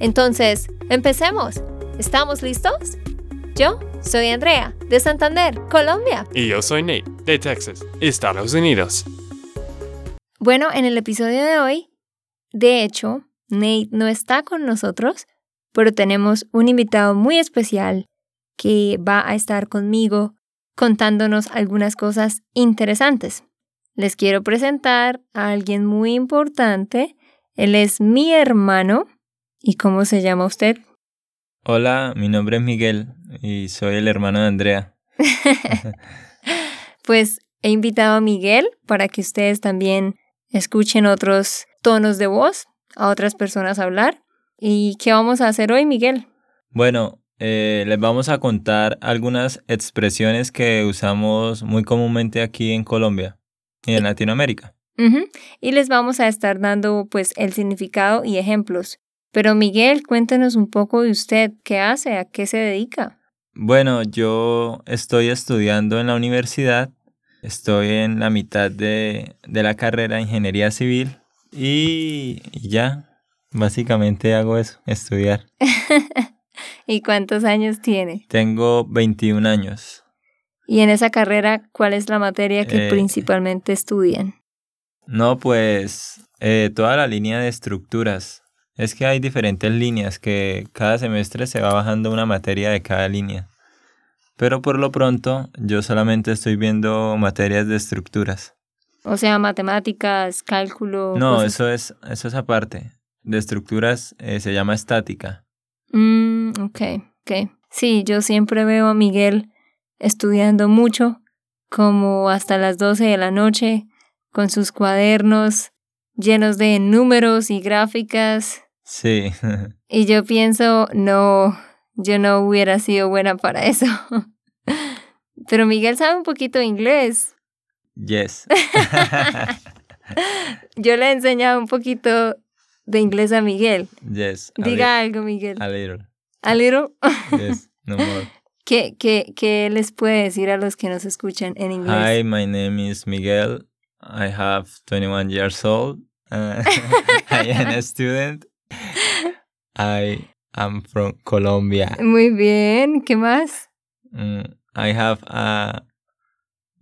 Entonces, empecemos. ¿Estamos listos? Yo soy Andrea, de Santander, Colombia. Y yo soy Nate, de Texas, Estados Unidos. Bueno, en el episodio de hoy, de hecho, Nate no está con nosotros, pero tenemos un invitado muy especial que va a estar conmigo contándonos algunas cosas interesantes. Les quiero presentar a alguien muy importante. Él es mi hermano. ¿Y cómo se llama usted? Hola, mi nombre es Miguel y soy el hermano de Andrea. pues he invitado a Miguel para que ustedes también escuchen otros tonos de voz, a otras personas hablar. ¿Y qué vamos a hacer hoy, Miguel? Bueno, eh, les vamos a contar algunas expresiones que usamos muy comúnmente aquí en Colombia y en Latinoamérica. Y les vamos a estar dando pues el significado y ejemplos. Pero Miguel, cuéntenos un poco de usted, ¿qué hace? ¿A qué se dedica? Bueno, yo estoy estudiando en la universidad, estoy en la mitad de, de la carrera de Ingeniería Civil y ya, básicamente hago eso, estudiar. ¿Y cuántos años tiene? Tengo 21 años. ¿Y en esa carrera cuál es la materia que eh, principalmente estudian? No, pues eh, toda la línea de estructuras. Es que hay diferentes líneas que cada semestre se va bajando una materia de cada línea. Pero por lo pronto yo solamente estoy viendo materias de estructuras. O sea, matemáticas, cálculo. No, eso es, eso es aparte. De estructuras eh, se llama estática. Mm, ok, ok. Sí, yo siempre veo a Miguel estudiando mucho, como hasta las 12 de la noche, con sus cuadernos llenos de números y gráficas. Sí. y yo pienso, no, yo no hubiera sido buena para eso. Pero Miguel sabe un poquito de inglés. Yes. yo le he enseñado un poquito de inglés a Miguel. Yes. Diga algo, Miguel. A little. A little. yes, no more. ¿Qué, qué, ¿Qué les puede decir a los que nos escuchan en inglés? Hi, my name is Miguel. I have 21 years old. Uh, I am a student. I am from Colombia. Muy bien. ¿Qué más? Mm, I have a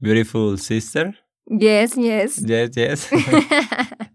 beautiful sister. Yes, yes. Yes, yes.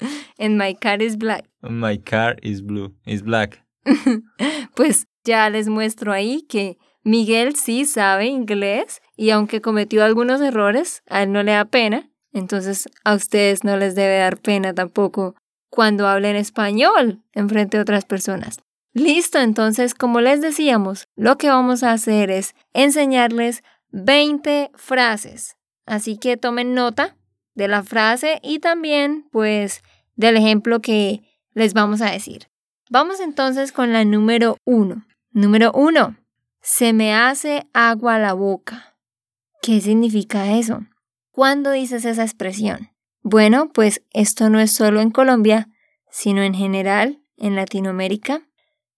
And my car is black. My car is blue. Is black. pues ya les muestro ahí que Miguel sí sabe inglés y aunque cometió algunos errores, a él no le da pena. Entonces a ustedes no les debe dar pena tampoco cuando hablen español en frente a otras personas. Listo, entonces como les decíamos, lo que vamos a hacer es enseñarles 20 frases. Así que tomen nota de la frase y también pues del ejemplo que les vamos a decir. Vamos entonces con la número uno. Número uno, se me hace agua la boca. ¿Qué significa eso? ¿Cuándo dices esa expresión? Bueno, pues esto no es solo en Colombia, sino en general en Latinoamérica.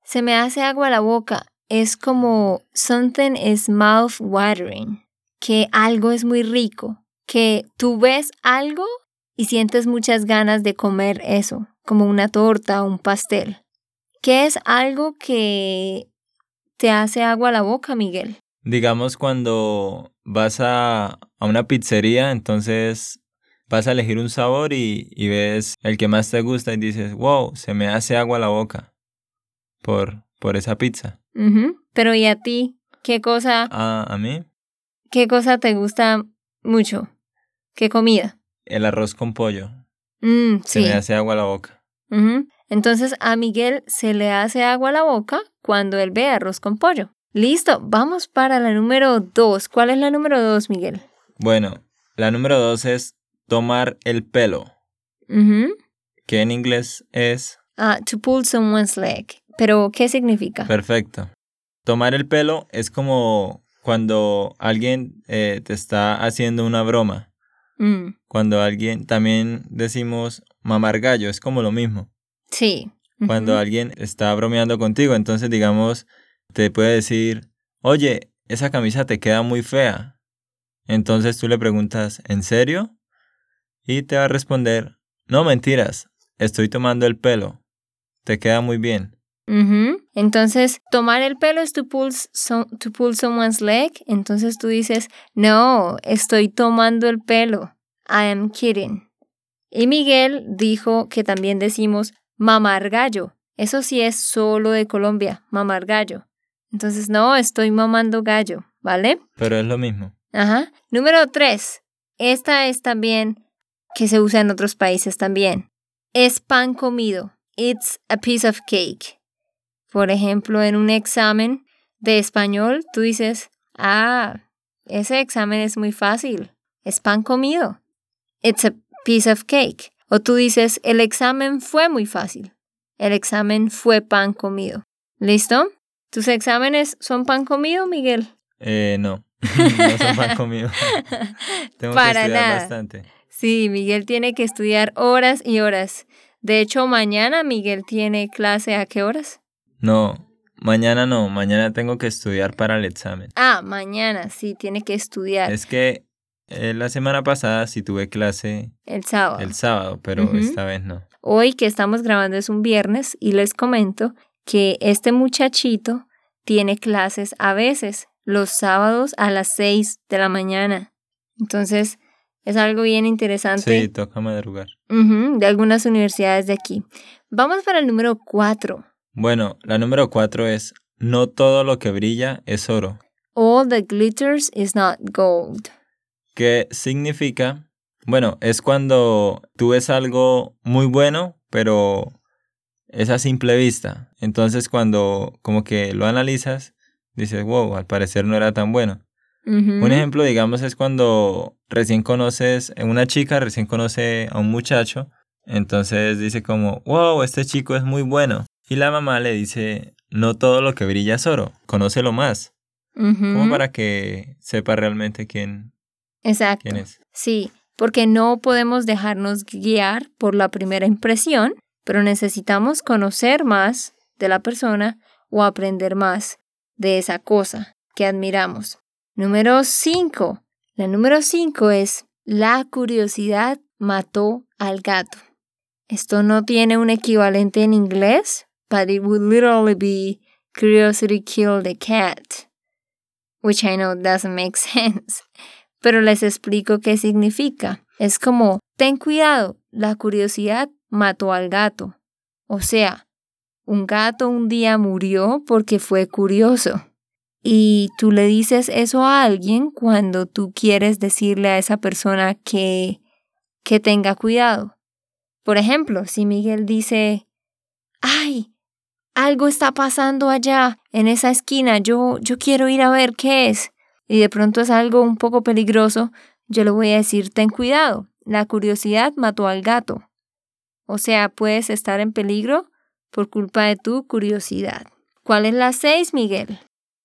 Se me hace agua la boca. Es como something is mouth watering, que algo es muy rico, que tú ves algo y sientes muchas ganas de comer eso, como una torta o un pastel. ¿Qué es algo que te hace agua la boca, Miguel? Digamos cuando vas a, a una pizzería, entonces vas a elegir un sabor y, y, ves el que más te gusta y dices, wow, se me hace agua a la boca por, por esa pizza. Pero ¿y a ti? ¿Qué cosa? Ah, ¿A mí? ¿Qué cosa te gusta mucho? ¿Qué comida? El arroz con pollo. Mm, se me hace agua a la boca. Entonces a Miguel se le hace agua a la boca cuando él ve arroz con pollo. Listo, vamos para la número dos. ¿Cuál es la número dos, Miguel? Bueno, la número dos es tomar el pelo. Que en inglés es Ah, to pull someone's leg. Pero, ¿qué significa? Perfecto. Tomar el pelo es como cuando alguien eh, te está haciendo una broma. Mm, Cuando alguien, también decimos mamar gallo, es como lo mismo. sí. Cuando alguien está bromeando contigo, entonces digamos, te puede decir, oye, esa camisa te queda muy fea. Entonces tú le preguntas, ¿en serio? Y te va a responder, no mentiras, estoy tomando el pelo, te queda muy bien. Entonces, tomar el pelo es to pull, so- to pull someone's leg. Entonces tú dices, no, estoy tomando el pelo. I am kidding. Y Miguel dijo que también decimos mamar gallo. Eso sí es solo de Colombia, mamar gallo. Entonces, no, estoy mamando gallo, ¿vale? Pero es lo mismo. Ajá. Número tres. Esta es también que se usa en otros países también. Es pan comido. It's a piece of cake. Por ejemplo, en un examen de español, tú dices, ah, ese examen es muy fácil. Es pan comido. It's a piece of cake. O tú dices, el examen fue muy fácil. El examen fue pan comido. ¿Listo? ¿Tus exámenes son pan comido, Miguel? Eh, no, no son pan conmigo. Tengo que Para estudiar nada. bastante. Sí, Miguel tiene que estudiar horas y horas. De hecho, mañana Miguel tiene clase a qué horas? No, mañana no, mañana tengo que estudiar para el examen. Ah, mañana sí, tiene que estudiar Es que eh, la semana pasada sí tuve clase el sábado. el sábado, pero esta vez no. Hoy que estamos grabando es un viernes y les comento que este muchachito tiene clases a veces los sábados a las 6 de la mañana. Entonces, es algo bien interesante Sí, toca madrugar. de algunas universidades de aquí. Vamos para el número 4. Bueno, la número cuatro es, no todo lo que brilla es oro. All that glitters is not gold. ¿Qué significa? Bueno, es cuando tú ves algo muy bueno, pero es a simple vista. Entonces cuando como que lo analizas, dices, wow, al parecer no era tan bueno. Un ejemplo, digamos, es cuando recién conoces, una chica recién conoce a un muchacho, entonces dice como, wow, este chico es muy bueno. Y la mamá le dice, no todo lo que brilla es oro, conócelo más, como para que sepa realmente quién, Exacto. quién es. Sí, porque no podemos dejarnos guiar por la primera impresión, pero necesitamos conocer más de la persona o aprender más de esa cosa que admiramos. Número 5. La número 5 es la curiosidad mató al gato. Esto no tiene un equivalente en inglés, but it would literally be curiosity killed the cat, which I know doesn't make sense pero les explico qué significa. Es como, ten cuidado, la curiosidad mató al gato. O sea, un gato un día murió porque fue curioso. Y tú le dices eso a alguien cuando tú quieres decirle a esa persona que, que tenga cuidado. Por ejemplo, si Miguel dice, ay, algo está pasando allá en esa esquina, yo, yo quiero ir a ver qué es y de pronto es algo un poco peligroso, yo le voy a decir, ten cuidado, la curiosidad mató al gato. O sea, puedes estar en peligro por culpa de tu curiosidad. ¿Cuál es la seis, Miguel?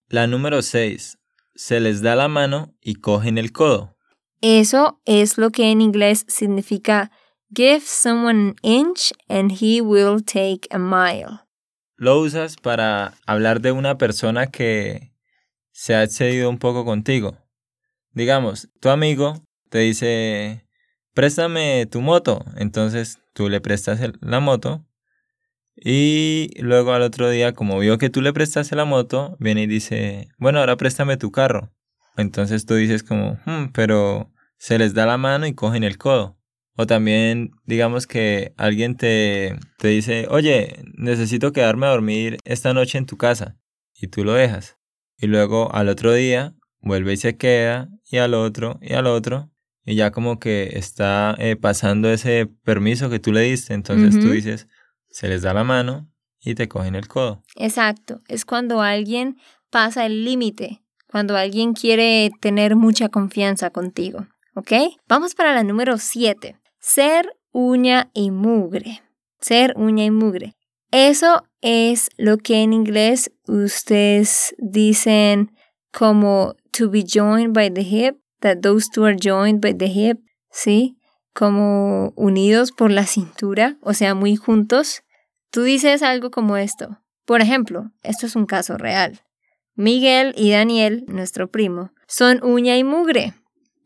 La número 6. Se les da la mano y cogen el codo. Eso es lo que en inglés significa give someone an inch and he will take a mile. Lo usas para hablar de una persona que se ha excedido un poco contigo. Digamos, tu amigo te dice, préstame tu moto. Entonces tú le prestas el- la moto y luego al otro día, como vio que tú le prestaste la moto, viene y dice, bueno, ahora préstame tu carro. Entonces tú dices como, "Hmm, pero se les da la mano y cogen el codo. O también, digamos que alguien te, te dice, oye, necesito quedarme a dormir esta noche en tu casa. Y tú lo dejas. Y luego al otro día vuelve y se queda, y al otro, y al otro. Y ya como que está eh, pasando ese permiso que tú le diste. Entonces tú dices, se les da la mano y te cogen el codo. Exacto, es cuando alguien pasa el límite, cuando alguien quiere tener mucha confianza contigo, ¿ok? Vamos para la número 7. Ser uña y mugre. Ser uña y mugre. Eso es lo que en inglés ustedes dicen como to be joined by the hip, that those two are joined by the hip, ¿sí? Como unidos por la cintura, o sea, muy juntos. Tú dices algo como esto. Por ejemplo, esto es un caso real. Miguel y Daniel, nuestro primo, son uña y mugre.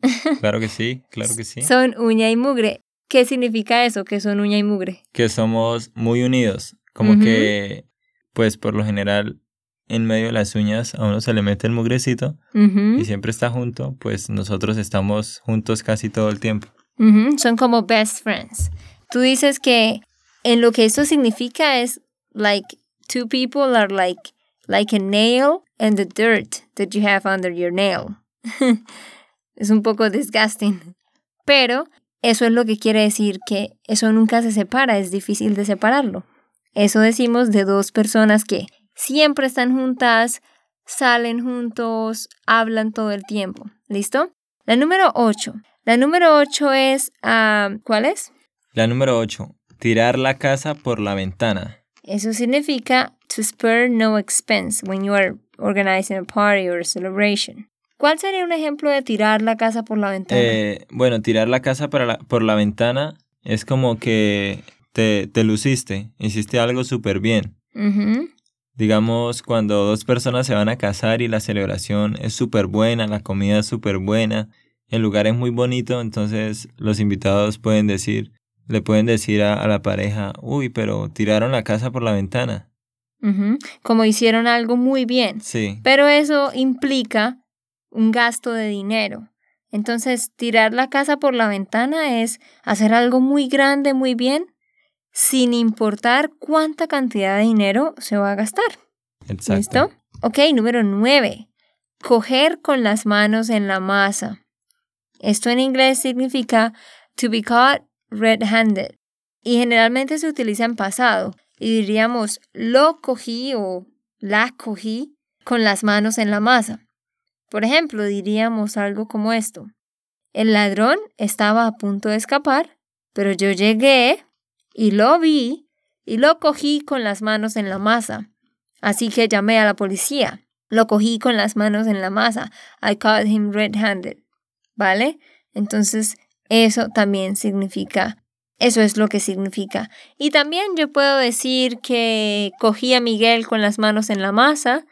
Claro que sí, claro que sí. Son uña y mugre. ¿Qué significa eso, que son uña y mugre? Que somos muy unidos. Como que, pues por lo general, en medio de las uñas a uno se le mete el mugrecito y siempre está junto, pues nosotros estamos juntos casi todo el tiempo. Son como best friends. Tú dices que en lo que esto significa es like two people are like like a nail and the dirt that you have under your nail. es un poco disgusting. Pero eso es lo que quiere decir que eso nunca se separa, es difícil de separarlo. Eso decimos de dos personas que siempre están juntas, salen juntos, hablan todo el tiempo. ¿Listo? La número 8. La número 8 es, ah, ¿cuál es? La número 8. Tirar la casa por la ventana. Eso significa to spare no expense when you are organizing a party or a celebration. ¿Cuál sería un ejemplo de tirar la casa por la ventana? Eh, bueno, tirar la casa para la- por la ventana es como que te, te luciste, hiciste algo súper bien. Digamos, cuando dos personas se van a casar y la celebración es súper buena, la comida es súper buena, el lugar es muy bonito, entonces los invitados pueden decir, le pueden decir a, a la pareja, uy, pero tiraron la casa por la ventana. Como hicieron algo muy bien. Sí, Pero eso implica un gasto de dinero. Entonces, tirar la casa por la ventana es hacer algo muy grande, muy bien, sin importar cuánta cantidad de dinero se va a gastar. exacto. ¿Listo? Ok, número nueve. Coger con las manos en la masa. Esto en inglés significa to be caught red-handed. Y generalmente se utiliza en pasado. Y diríamos lo cogí o la cogí con las manos en la masa. Por ejemplo, diríamos algo como esto. El ladrón estaba a punto de escapar, pero yo llegué y lo vi y lo cogí con las manos en la masa. Así que llamé a la policía. Lo cogí con las manos en la masa. I caught him red-handed. ¿Vale? Entonces, eso también significa, eso es lo que significa. Y también yo puedo decir que cogí a Miguel con las manos en la masa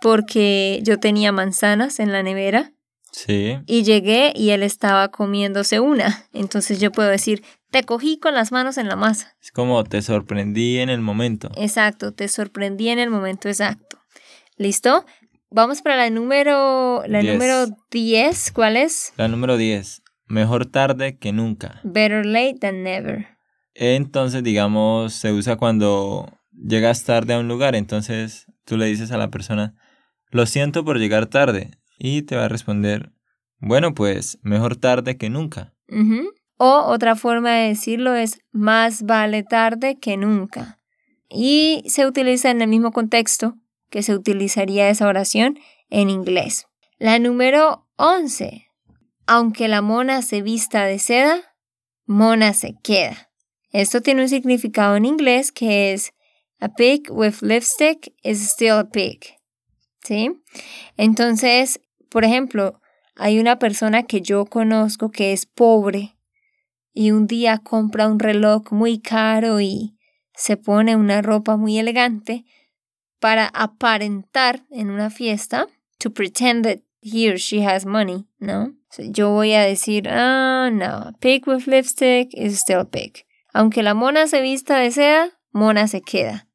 porque yo tenía manzanas en la nevera Sí, y llegué y él estaba comiéndose una. Entonces yo puedo decir, te cogí con las manos en la masa. es como te sorprendí en el momento. Exacto, te sorprendí en el momento exacto. ¿Listo? Vamos para la número, la Diez. número 10. ¿Cuál es? La número 10. Mejor tarde que nunca. Better late than never. Entonces, digamos, se usa cuando llegas tarde a un lugar. Entonces, tú le dices a la persona, lo siento por llegar tarde. Y te va a responder, bueno, pues mejor tarde que nunca. O otra forma de decirlo es más vale tarde que nunca. Y se utiliza en el mismo contexto que se utilizaría esa oración en inglés. La número 11. Aunque la mona se vista de seda, mona se queda. Esto tiene un significado en inglés que es a pig with lipstick is still a pig. ¿Sí? Entonces, por ejemplo, hay una persona que yo conozco que es pobre y un día compra un reloj muy caro y se pone una ropa muy elegante para aparentar en una fiesta, to pretend that he or she has money, ¿no? Yo voy a decir, ah, no, pig with lipstick is still pig. Aunque la mona se vista de seda, mona se queda.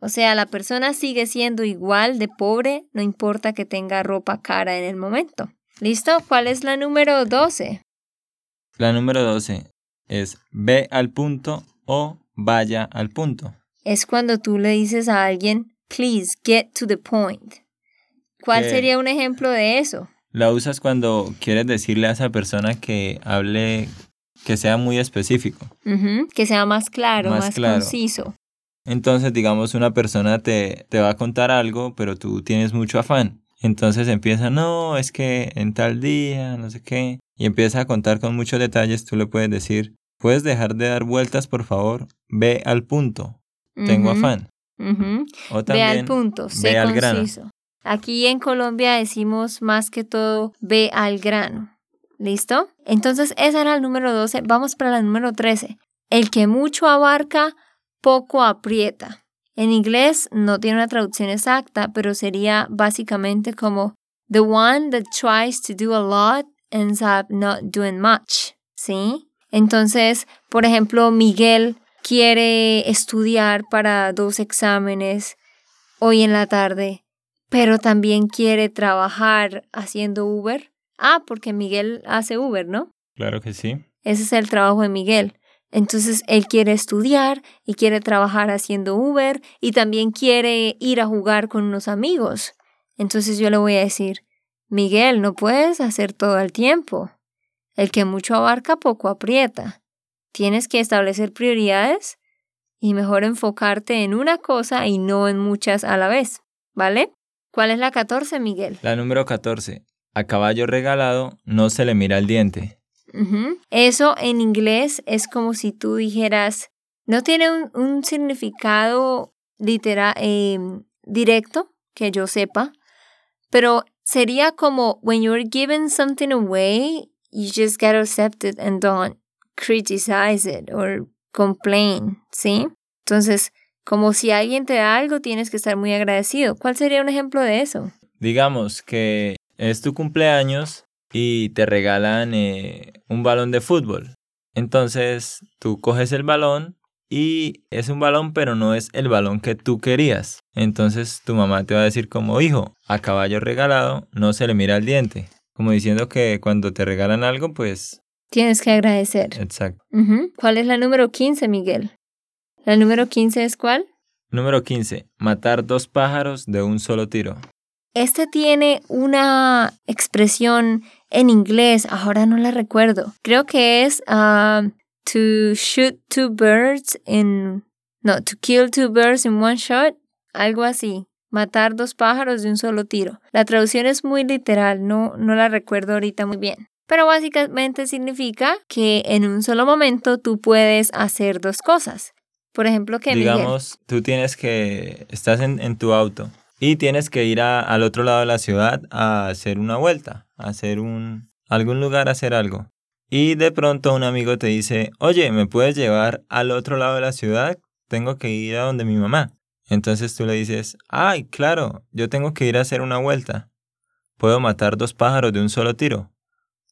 O sea, la persona sigue siendo igual de pobre, no importa que tenga ropa cara en el momento. ¿Listo? ¿Cuál es la número 12? La número 12 es ve al punto o vaya al punto. Es cuando tú le dices a alguien, please get to the point. ¿Cuál ¿Qué? sería un ejemplo de eso? La usas cuando quieres decirle a esa persona que hable, que sea muy específico. Que sea más claro, Más más, claro. conciso. Entonces, digamos, una persona te, te va a contar algo, pero tú tienes mucho afán. Entonces empieza, no, es que en tal día, no sé qué. Y empieza a contar con muchos detalles. Tú le puedes decir, puedes dejar de dar vueltas, por favor. Ve al punto. tengo afán. O Ve al punto, ve sé al grano. Aquí en Colombia decimos más que todo ve al grano. ¿Listo? Entonces esa era el número 12. Vamos para la número 13. El que mucho abarca, poco aprieta. En inglés no tiene una traducción exacta, pero sería básicamente como The one that tries to do a lot ends up not doing much. ¿Sí? Entonces, por ejemplo, Miguel quiere estudiar para dos exámenes hoy en la tarde, pero también quiere trabajar haciendo Uber. Ah, porque Miguel hace Uber, ¿no? Claro que sí. Ese es el trabajo de Miguel. Entonces él quiere estudiar y quiere trabajar haciendo Uber y también quiere ir a jugar con unos amigos. Entonces yo le voy a decir, Miguel, no puedes hacer todo el tiempo. El que mucho abarca, poco aprieta. Tienes que establecer prioridades y mejor enfocarte en una cosa y no en muchas a la vez. ¿Vale? ¿Cuál es la 14, Miguel? La número 14. A caballo regalado no se le mira el diente. Eso en inglés es como si tú dijeras, no tiene un, un significado literal, em, directo que yo sepa, pero sería como when you're giving something away, you just gotta accept it and don't criticize it or complain, ¿sí? Entonces, como si alguien te da algo, tienes que estar muy agradecido. ¿Cuál sería un ejemplo de eso? Digamos que es tu cumpleaños y te regalan eh, un balón de fútbol. Entonces tú coges el balón y es un balón pero no es el balón que tú querías. Entonces tu mamá te va a decir como hijo, a caballo regalado no se le mira el diente. Como diciendo que cuando te regalan algo pues... Tienes que agradecer. Exacto. ¿Cuál es la número 15, Miguel? ¿La número 15 es cuál? Número 15. Matar dos pájaros de un solo tiro. Este tiene una expresión en inglés, ahora no la recuerdo. Creo que es ah, to shoot two birds in... No, to kill two birds in one shot. Algo así. Matar dos pájaros de un solo tiro. La traducción es muy literal, no, no la recuerdo ahorita muy bien. Pero básicamente significa que en un solo momento tú puedes hacer dos cosas. Por ejemplo, que Digamos, tú tienes que, estás en, en tu auto y tienes que ir a- al otro lado de la ciudad a hacer una vuelta, a hacer un, algún lugar a hacer algo. Y de pronto un amigo te dice, oye, ¿me puedes llevar al otro lado de la ciudad? Tengo que ir a donde mi mamá. Entonces tú le dices, ay, claro, yo tengo que ir a hacer una vuelta. Puedo matar dos pájaros de un solo tiro.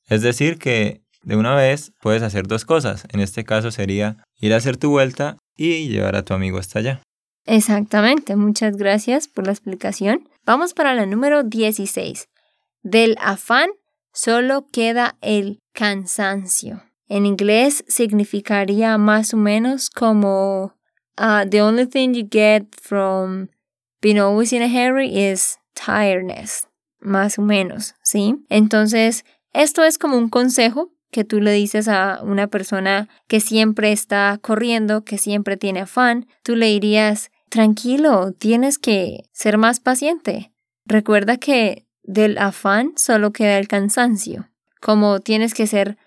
Es decir, que de una vez puedes hacer dos cosas. En este caso sería ir a hacer tu vuelta y llevar a tu amigo hasta allá. Exactamente, muchas gracias por la explicación. Vamos para la número 16. Del afán solo queda el cansancio. En inglés significaría más o menos como uh, the only thing you get from being always in a hurry is tiredness. Más o menos, ¿sí? Entonces, esto es como un consejo que tú le dices a una persona que siempre está corriendo, que siempre tiene afán. Tú le dirías, tranquilo, tienes que ser más paciente. Recuerda que del afán solo queda el cansancio, como tienes que ser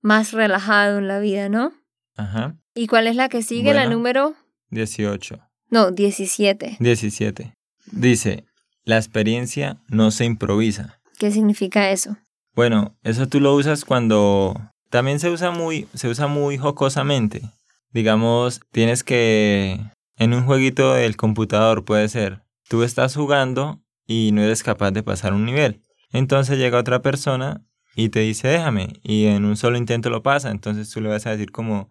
más relajado en la vida, ¿no? Ajá. ¿Y cuál es la que sigue? La número... 18. No, 17. 17. Dice, la experiencia no se improvisa. ¿Qué significa eso? Bueno, eso tú lo usas cuando también se usa muy se usa muy jocosamente. Digamos, tienes que en un jueguito del computador puede ser, tú estás jugando y no eres capaz de pasar un nivel. Entonces llega otra persona y te dice, "Déjame" y en un solo intento lo pasa, entonces tú le vas a decir como,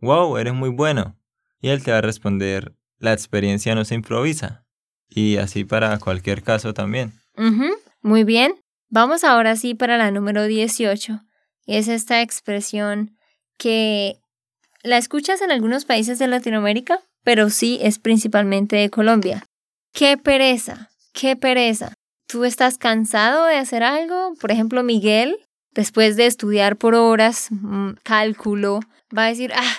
"Wow, eres muy bueno." Y él te va a responder, "La experiencia no se improvisa." Y así para cualquier caso también. Ujú, Muy bien. Vamos ahora sí para la número 18. Y es esta expresión que la escuchas en algunos países de Latinoamérica, pero sí es principalmente de Colombia. ¡Qué pereza! ¡Qué pereza! ¿Tú estás cansado de hacer algo? Por ejemplo, Miguel, después de estudiar por horas, mm, cálculo, va a decir, ah,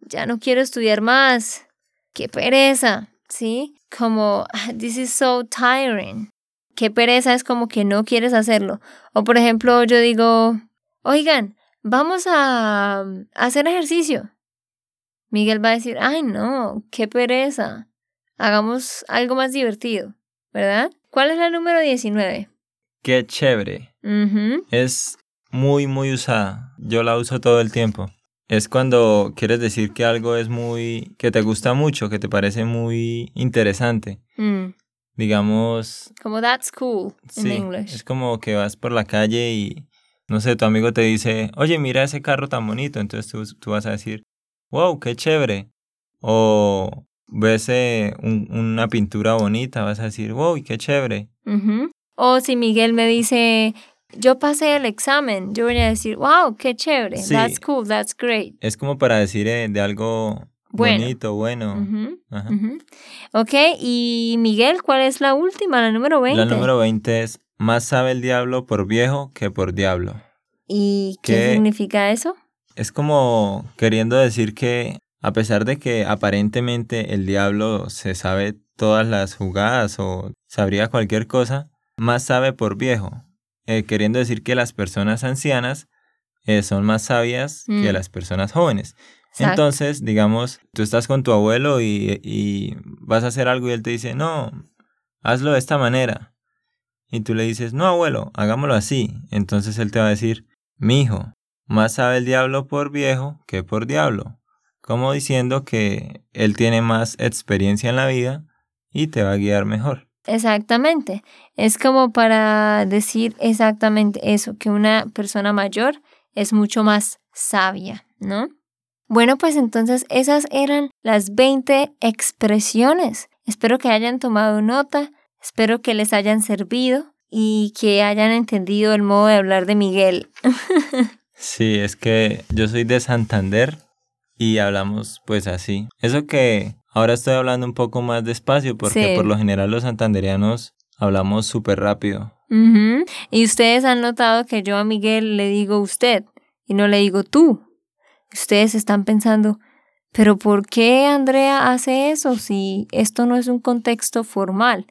ya no quiero estudiar más. ¡Qué pereza! ¿Sí? Como, "Ah, this is so tiring qué pereza es como que no quieres hacerlo. O por ejemplo, yo digo, oigan, vamos a, a hacer ejercicio. Miguel va a decir, ay no, qué pereza. Hagamos algo más divertido, ¿verdad? ¿Cuál es la número 19? Qué chévere. Es muy, muy usada. Yo la uso todo el tiempo. Es cuando quieres decir que algo es muy, que te gusta mucho, que te parece muy interesante. Mm, Digamos, Como that's cool sí, English. es como que vas por la calle y, no sé, tu amigo te dice, oye, mira ese carro tan bonito. Entonces tú, tú vas a decir, wow, qué chévere. O ves eh, un- una pintura bonita, vas a decir, wow, qué chévere. Ujú. O si Miguel me dice, yo pasé el examen, yo voy a decir, wow, qué chévere. Sí. That's cool, that's great. Es como para decir eh, de algo Bueno. bonito, bueno. Ajá. ujú. Ok, y Miguel, ¿cuál es la última, la número 20? La número 20 es, más sabe el diablo por viejo que por diablo. ¿Y qué ¿Qué? significa eso? Es como queriendo decir que a pesar de que aparentemente el diablo se sabe todas las jugadas o sabría cualquier cosa, más sabe por viejo. Eh, queriendo decir que las personas ancianas eh, son más sabias que Mm. las personas jóvenes. Exacto. Entonces, digamos, tú estás con tu abuelo y, y vas a hacer algo y él te dice, no, hazlo de esta manera. Y tú le dices, no, abuelo, hagámoslo así. Entonces él te va a decir, mi hijo, más sabe el diablo por viejo que por diablo. Como diciendo que él tiene más experiencia en la vida y te va a guiar mejor. Exactamente. Es como para decir exactamente eso, que una persona mayor es mucho más sabia, ¿no? Bueno, pues entonces esas eran las 20 expresiones. Espero que hayan tomado nota, espero que les hayan servido y que hayan entendido el modo de hablar de Miguel. Sí, es que yo soy de Santander y hablamos pues así. Eso que ahora estoy hablando un poco más despacio porque Sí. por lo general los santanderianos hablamos súper rápido. Y ustedes han notado que yo a Miguel le digo usted y no le digo tú. Ustedes están pensando, pero ¿por qué Andrea hace eso si esto no es un contexto formal?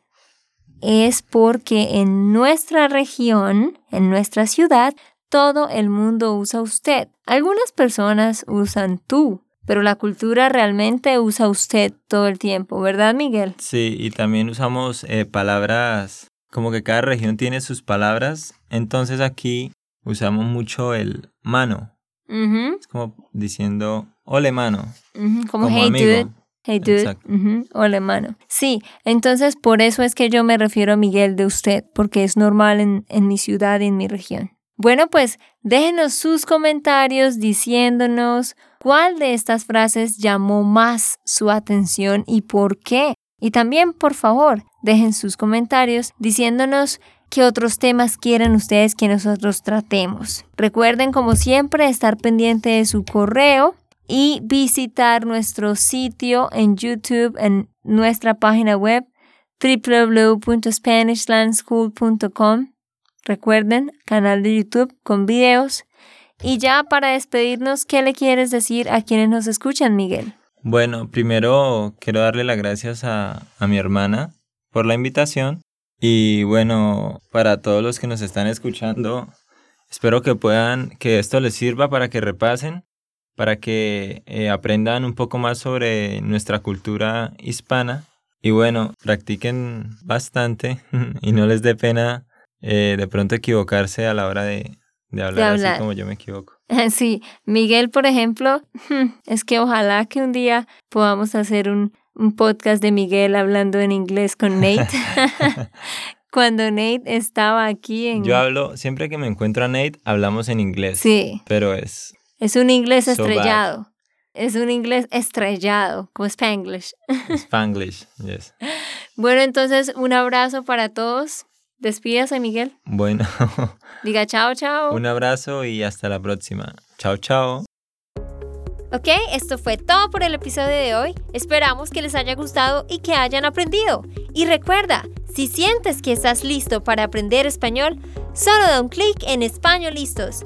Es porque en nuestra región, en nuestra ciudad, todo el mundo usa usted. Algunas personas usan tú, pero la cultura realmente usa usted todo el tiempo, ¿verdad, Miguel? Sí, y también usamos eh, palabras, como que cada región tiene sus palabras, entonces aquí usamos mucho el mano, Es como diciendo, ole mano, Como, como hey amigo. dude. Hey dude. Hola, mano. Sí, entonces por eso es que yo me refiero a Miguel de usted, porque es normal en, en mi ciudad y en mi región. Bueno, pues déjenos sus comentarios diciéndonos cuál de estas frases llamó más su atención y por qué. Y también, por favor, dejen sus comentarios diciéndonos qué otros temas quieren ustedes que nosotros tratemos. Recuerden, como siempre, estar pendiente de su correo y visitar nuestro sitio en YouTube, en nuestra página web www.spanishlandschool.com. Recuerden, canal de YouTube con videos. Y ya para despedirnos, ¿qué le quieres decir a quienes nos escuchan, Miguel? Bueno, primero quiero darle las gracias a, a mi hermana por la invitación y bueno, para todos los que nos están escuchando, espero que puedan, que esto les sirva para que repasen, para que eh, aprendan un poco más sobre nuestra cultura hispana y bueno, practiquen bastante y no les dé pena eh, de pronto equivocarse a la hora de, de hablar hablar. así como yo me equivoco. Sí, Miguel, por ejemplo, es que ojalá que un día podamos hacer un, un podcast de Miguel hablando en inglés con Nate. Cuando Nate estaba aquí en... Yo hablo, siempre que me encuentro a Nate, hablamos en inglés. Sí, Pero es es un inglés So bad. estrellado. Es un inglés estrellado, como Spanglish. Spanglish, yes. Bueno, entonces un abrazo para todos. Despídase, Miguel. Bueno, Diga chao, chao. un abrazo y hasta la próxima. Chao, chao. Ok, esto fue todo por el episodio de hoy. Esperamos que les haya gustado y que hayan aprendido. Y recuerda, si sientes que estás listo para aprender español, solo da un clic en Español Listos.